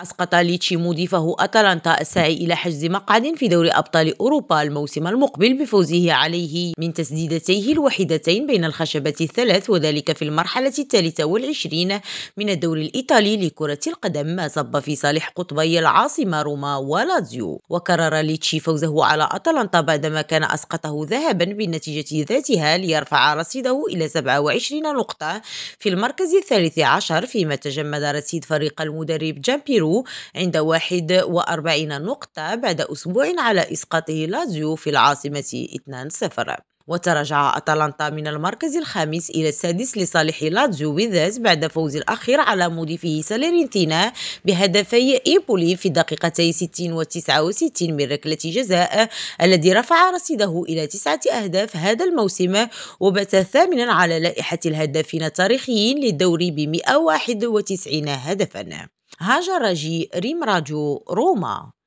أسقط ليتشي مضيفه أتلانتا الساعي إلى حجز مقعد في دوري أبطال أوروبا الموسم المقبل بفوزه عليه من تسديدتيه الوحيدتين بين الخشبة الثلاث وذلك في المرحلة الثالثة والعشرين من الدوري الإيطالي لكرة القدم ما صب في صالح قطبي العاصمة روما ولازيو وكرر ليتشي فوزه على أتلانتا بعدما كان أسقطه ذهبا بالنتيجة ذاتها ليرفع رصيده إلى 27 نقطة في المركز الثالث عشر فيما تجمد رصيد فريق المدرب جامبيرو بيرو عند 41 نقطة بعد أسبوع على إسقاطه لازيو في العاصمة 2-0 وتراجع أتلانتا من المركز الخامس إلى السادس لصالح لاتزيو بالذات بعد فوز الأخير على مضيفه ساليرنيتانا بهدفي إيموبيلي في الدقيقتي 60 و 69 من ركلة جزاء الذي رفع رصيده إلى تسعة أهداف هذا الموسم وبات ثامنا على لائحة الهدافين التاريخيين للدوري ب 191 هدفا. هاجر جي ريم راجو روما.